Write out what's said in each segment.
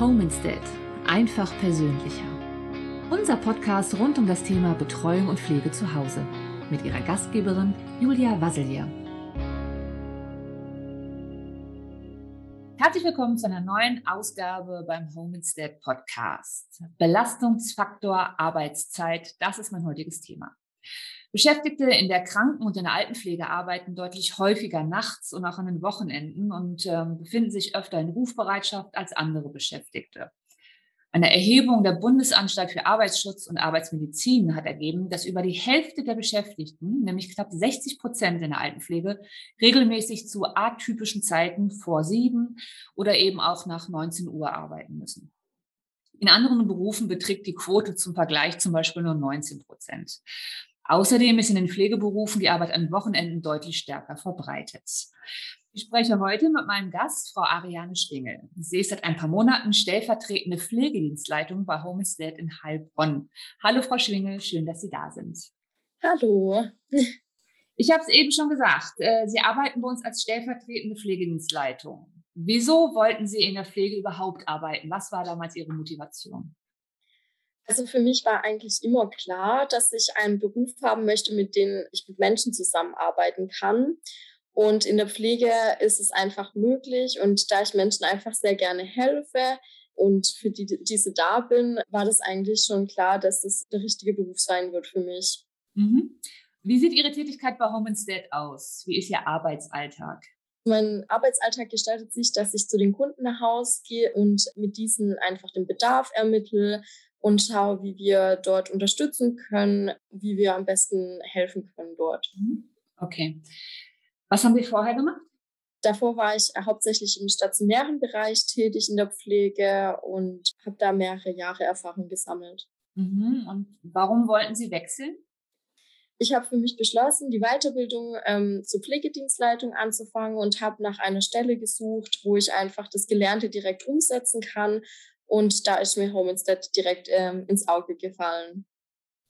Home Instead. Einfach persönlicher. Unser Podcast rund um das Thema Betreuung und Pflege zu Hause mit ihrer Gastgeberin Julia Wasselier. Herzlich willkommen zu einer neuen Ausgabe beim Home Instead Podcast. Belastungsfaktor Arbeitszeit, das ist mein heutiges Thema. Beschäftigte in der Kranken- und in der Altenpflege arbeiten deutlich häufiger nachts und auch an den Wochenenden und ähm, befinden sich öfter in Rufbereitschaft als andere Beschäftigte. Eine Erhebung der Bundesanstalt für Arbeitsschutz und Arbeitsmedizin hat ergeben, dass über die Hälfte der Beschäftigten, nämlich knapp 60 Prozent in der Altenpflege, regelmäßig zu atypischen Zeiten vor sieben oder eben auch nach 19 Uhr arbeiten müssen. In anderen Berufen beträgt die Quote zum Vergleich zum Beispiel nur 19 Prozent. Außerdem ist in den Pflegeberufen die Arbeit an Wochenenden deutlich stärker verbreitet. Ich spreche heute mit meinem Gast, Frau Ariane Stingel. Sie ist seit ein paar Monaten stellvertretende Pflegedienstleitung bei Home Instead in Heilbronn. Hallo, Frau Schwingel, schön, dass Sie da sind. Hallo. Ich habe es eben schon gesagt, äh, Sie arbeiten bei uns als stellvertretende Pflegedienstleitung. Wieso wollten Sie in der Pflege überhaupt arbeiten? Was war damals Ihre Motivation? Also für mich war eigentlich immer klar, dass ich einen Beruf haben möchte, mit dem ich mit Menschen zusammenarbeiten kann. Und in der Pflege ist es einfach möglich. Und da ich Menschen einfach sehr gerne helfe und für die diese da bin, war das eigentlich schon klar, dass das der richtige Beruf sein wird für mich. Mhm. Wie sieht Ihre Tätigkeit bei Home Instead aus? Wie ist Ihr Arbeitsalltag? Mein Arbeitsalltag gestaltet sich, dass ich zu den Kunden nach Hause gehe und mit diesen einfach den Bedarf ermittle, und schaue, wie wir dort unterstützen können, wie wir am besten helfen können dort. Mhm. Okay. Was haben Sie vorher gemacht? Davor war ich hauptsächlich im stationären Bereich tätig in der Pflege und habe da mehrere Jahre Erfahrung gesammelt. Mhm. Und warum wollten Sie wechseln? Ich habe für mich beschlossen, die Weiterbildung ähm, zur Pflegedienstleitung anzufangen und habe nach einer Stelle gesucht, wo ich einfach das Gelernte direkt umsetzen kann und da ist mir Home Instead direkt ähm, ins Auge gefallen.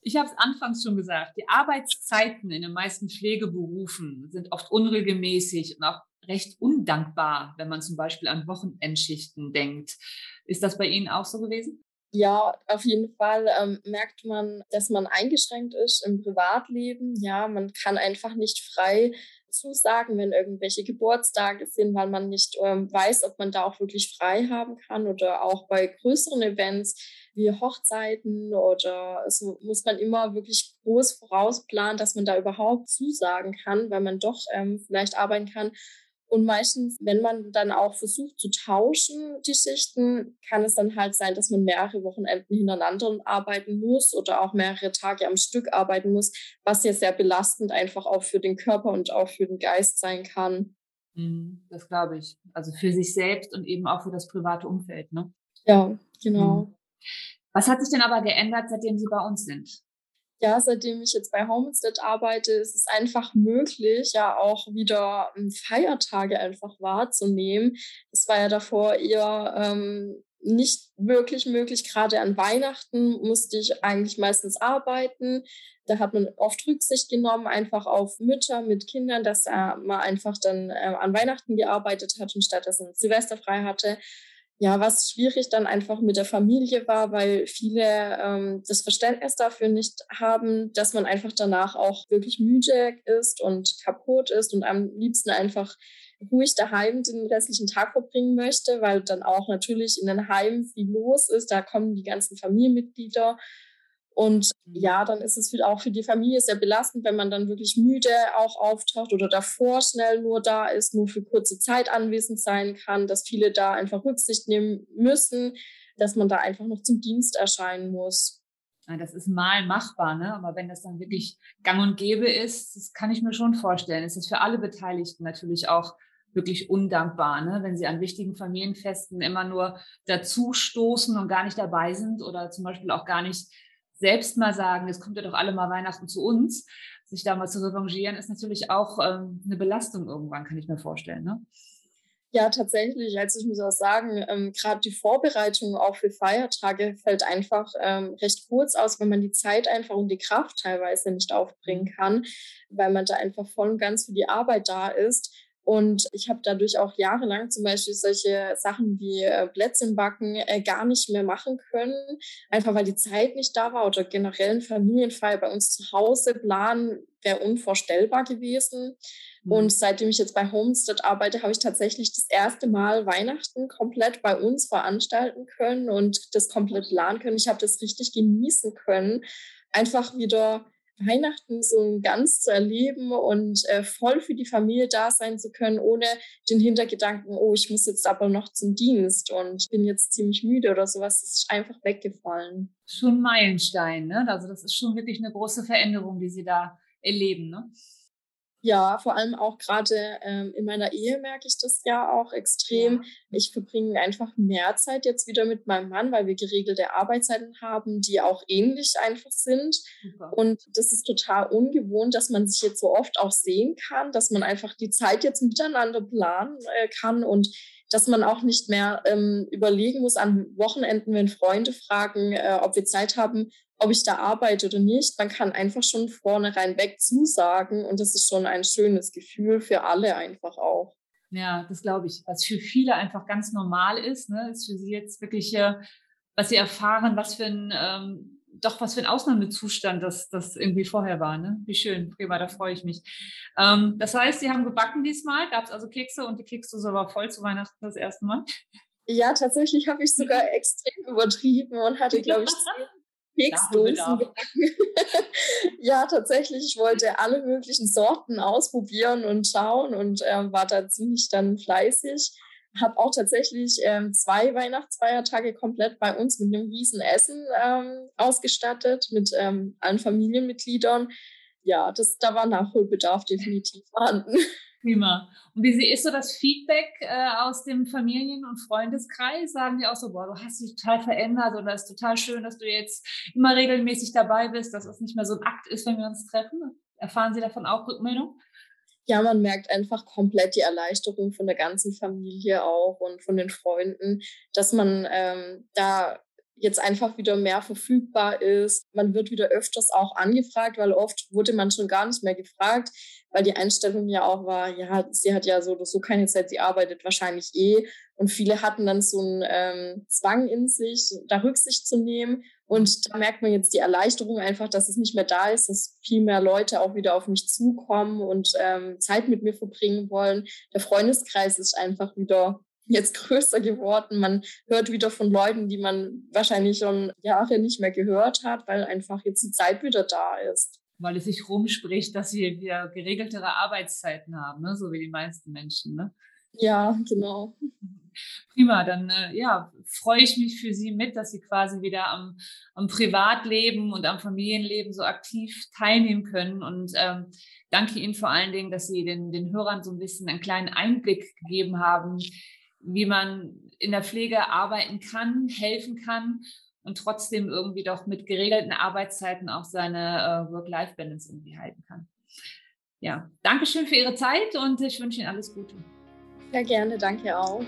Ich habe es anfangs schon gesagt, die Arbeitszeiten in den meisten Pflegeberufen sind oft unregelmäßig und auch recht undankbar, wenn man zum Beispiel an Wochenendschichten denkt. Ist das bei Ihnen auch so gewesen? Ja, auf jeden Fall ähm, merkt man, dass man eingeschränkt ist im Privatleben. Ja, man kann einfach nicht frei zusagen, wenn irgendwelche Geburtstage sind, weil man nicht ähm, weiß, ob man da auch wirklich frei haben kann oder auch bei größeren Events wie Hochzeiten oder so muss man immer wirklich groß vorausplanen, dass man da überhaupt zusagen kann, weil man doch ähm, vielleicht arbeiten kann. Und meistens, wenn man dann auch versucht zu tauschen, die Schichten, kann es dann halt sein, dass man mehrere Wochenenden hintereinander arbeiten muss oder auch mehrere Tage am Stück arbeiten muss, was ja sehr belastend einfach auch für den Körper und auch für den Geist sein kann. Mhm, das glaube ich. Also für sich selbst und eben auch für das private Umfeld, ne? Ja, genau. Mhm. Was hat sich denn aber geändert, seitdem Sie bei uns sind? Ja, seitdem ich jetzt bei Homestead arbeite, ist es einfach möglich, ja auch wieder ähm, Feiertage einfach wahrzunehmen. Das war ja davor eher ähm, nicht wirklich möglich. Gerade an Weihnachten musste ich eigentlich meistens arbeiten. Da hat man oft Rücksicht genommen, einfach auf Mütter mit Kindern, dass äh, man einfach dann äh, an Weihnachten gearbeitet hat, anstatt dass man Silvester frei hatte ja, was schwierig dann einfach mit der Familie war, weil viele ähm, das Verständnis dafür nicht haben, dass man einfach danach auch wirklich müde ist und kaputt ist und am liebsten einfach ruhig daheim den restlichen Tag verbringen möchte, weil dann auch natürlich in den Heimen viel los ist. Da kommen die ganzen Familienmitglieder und mhm. ja, dann ist es auch für die Familie sehr belastend, wenn man dann wirklich müde auch auftaucht oder davor schnell nur da ist, nur für kurze Zeit anwesend sein kann, dass viele da einfach Rücksicht nehmen müssen, dass man da einfach noch zum Dienst erscheinen muss. Ja, das ist mal machbar, ne? aber wenn das dann wirklich gang und gäbe ist, das kann ich mir schon vorstellen. Es ist für alle Beteiligten natürlich auch wirklich undankbar, ne? wenn sie an wichtigen Familienfesten immer nur dazu stoßen und gar nicht dabei sind oder zum Beispiel auch gar nicht selbst mal sagen, es kommt ja doch alle mal Weihnachten zu uns, sich da mal zu revanchieren, ist natürlich auch ähm, eine Belastung irgendwann, kann ich mir vorstellen. Ne? Ja, tatsächlich. Also ich muss auch sagen, ähm, gerade die Vorbereitung auch für Feiertage fällt einfach ähm, recht kurz aus, wenn man die Zeit einfach und die Kraft teilweise nicht aufbringen mhm. kann, weil man da einfach voll und ganz für die Arbeit da ist. Und ich habe dadurch auch jahrelang zum Beispiel solche Sachen wie äh, Plätzchen backen äh, gar nicht mehr machen können, einfach weil die Zeit nicht da war oder generell ein Familienfall bei uns zu Hause planen wäre unvorstellbar gewesen. Mhm. Und seitdem ich jetzt bei Homestead arbeite, habe ich tatsächlich das erste Mal Weihnachten komplett bei uns veranstalten können und das komplett planen können. Ich habe das richtig genießen können, einfach wieder Weihnachten so ganz zu erleben und äh, voll für die Familie da sein zu können, ohne den Hintergedanken, oh, ich muss jetzt aber noch zum Dienst und bin jetzt ziemlich müde oder sowas. Das ist einfach weggefallen. Schon Meilenstein, ne? Also das ist schon wirklich eine große Veränderung, die Sie da erleben, ne? Ja, vor allem auch gerade ähm, in meiner Ehe merke ich das ja auch extrem. Ja. Ich verbringe einfach mehr Zeit jetzt wieder mit meinem Mann, weil wir geregelte Arbeitszeiten haben, die auch ähnlich einfach sind. Super. Und das ist total ungewohnt, dass man sich jetzt so oft auch sehen kann, dass man einfach die Zeit jetzt miteinander planen äh, kann und dass man auch nicht mehr ähm, überlegen muss an Wochenenden, wenn Freunde fragen, äh, ob wir Zeit haben, ob ich da arbeite oder nicht. Man kann einfach schon vornherein weg zusagen und das ist schon ein schönes Gefühl für alle einfach auch. Ja, das glaube ich. Was für viele einfach ganz normal ist, ne, ist für sie jetzt wirklich, äh, was sie erfahren, was für ein, ähm, doch was für ein Ausnahmezustand das, das irgendwie vorher war. Ne? Wie schön, prima, da freue ich mich. Ähm, das heißt, Sie haben gebacken diesmal, gab es also Kekse und die Keksdose war voll zu Weihnachten das erste Mal? Ja, tatsächlich habe ich sogar extrem übertrieben und hatte, glaube ich, Keksdosen gebacken. ja, tatsächlich. Ich wollte alle möglichen Sorten ausprobieren und schauen und äh, war da ziemlich dann fleißig. Habe auch tatsächlich ähm, zwei Weihnachtsfeiertage komplett bei uns mit einem riesen Essen ähm, ausgestattet, mit ähm, allen Familienmitgliedern. Ja, das, da war Nachholbedarf definitiv vorhanden. Prima. Und wie ist so das Feedback äh, aus dem Familien- und Freundeskreis? Sagen die auch so, boah, du hast dich total verändert oder ist total schön, dass du jetzt immer regelmäßig dabei bist, dass es nicht mehr so ein Akt ist, wenn wir uns treffen? Erfahren Sie davon auch Rückmeldung? Ja, man merkt einfach komplett die Erleichterung von der ganzen Familie auch und von den Freunden, dass man ähm, da jetzt einfach wieder mehr verfügbar ist. Man wird wieder öfters auch angefragt, weil oft wurde man schon gar nicht mehr gefragt, weil die Einstellung ja auch war, ja, sie hat ja so oder so keine Zeit, sie arbeitet wahrscheinlich eh. Und viele hatten dann so einen ähm, Zwang in sich, da Rücksicht zu nehmen. Und da merkt man jetzt die Erleichterung einfach, dass es nicht mehr da ist, dass viel mehr Leute auch wieder auf mich zukommen und ähm, Zeit mit mir verbringen wollen. Der Freundeskreis ist einfach wieder jetzt größer geworden. Man hört wieder von Leuten, die man wahrscheinlich schon Jahre nicht mehr gehört hat, weil einfach jetzt die Zeit wieder da ist. Weil es sich rumspricht, dass wir wieder geregeltere Arbeitszeiten haben, ne? so wie die meisten Menschen. Ne? Ja, genau. Prima, dann äh, ja, freue ich mich für Sie mit, dass Sie quasi wieder am, am Privatleben und am Familienleben so aktiv teilnehmen können. Und ähm, danke Ihnen vor allen Dingen, dass Sie den, den Hörern so ein bisschen einen kleinen Einblick gegeben haben, wie man in der Pflege arbeiten kann, helfen kann und trotzdem irgendwie doch mit geregelten Arbeitszeiten auch seine äh, Work-Life-Balance irgendwie halten kann. Ja, danke schön für Ihre Zeit und ich wünsche Ihnen alles Gute. Ja, gerne, danke auch.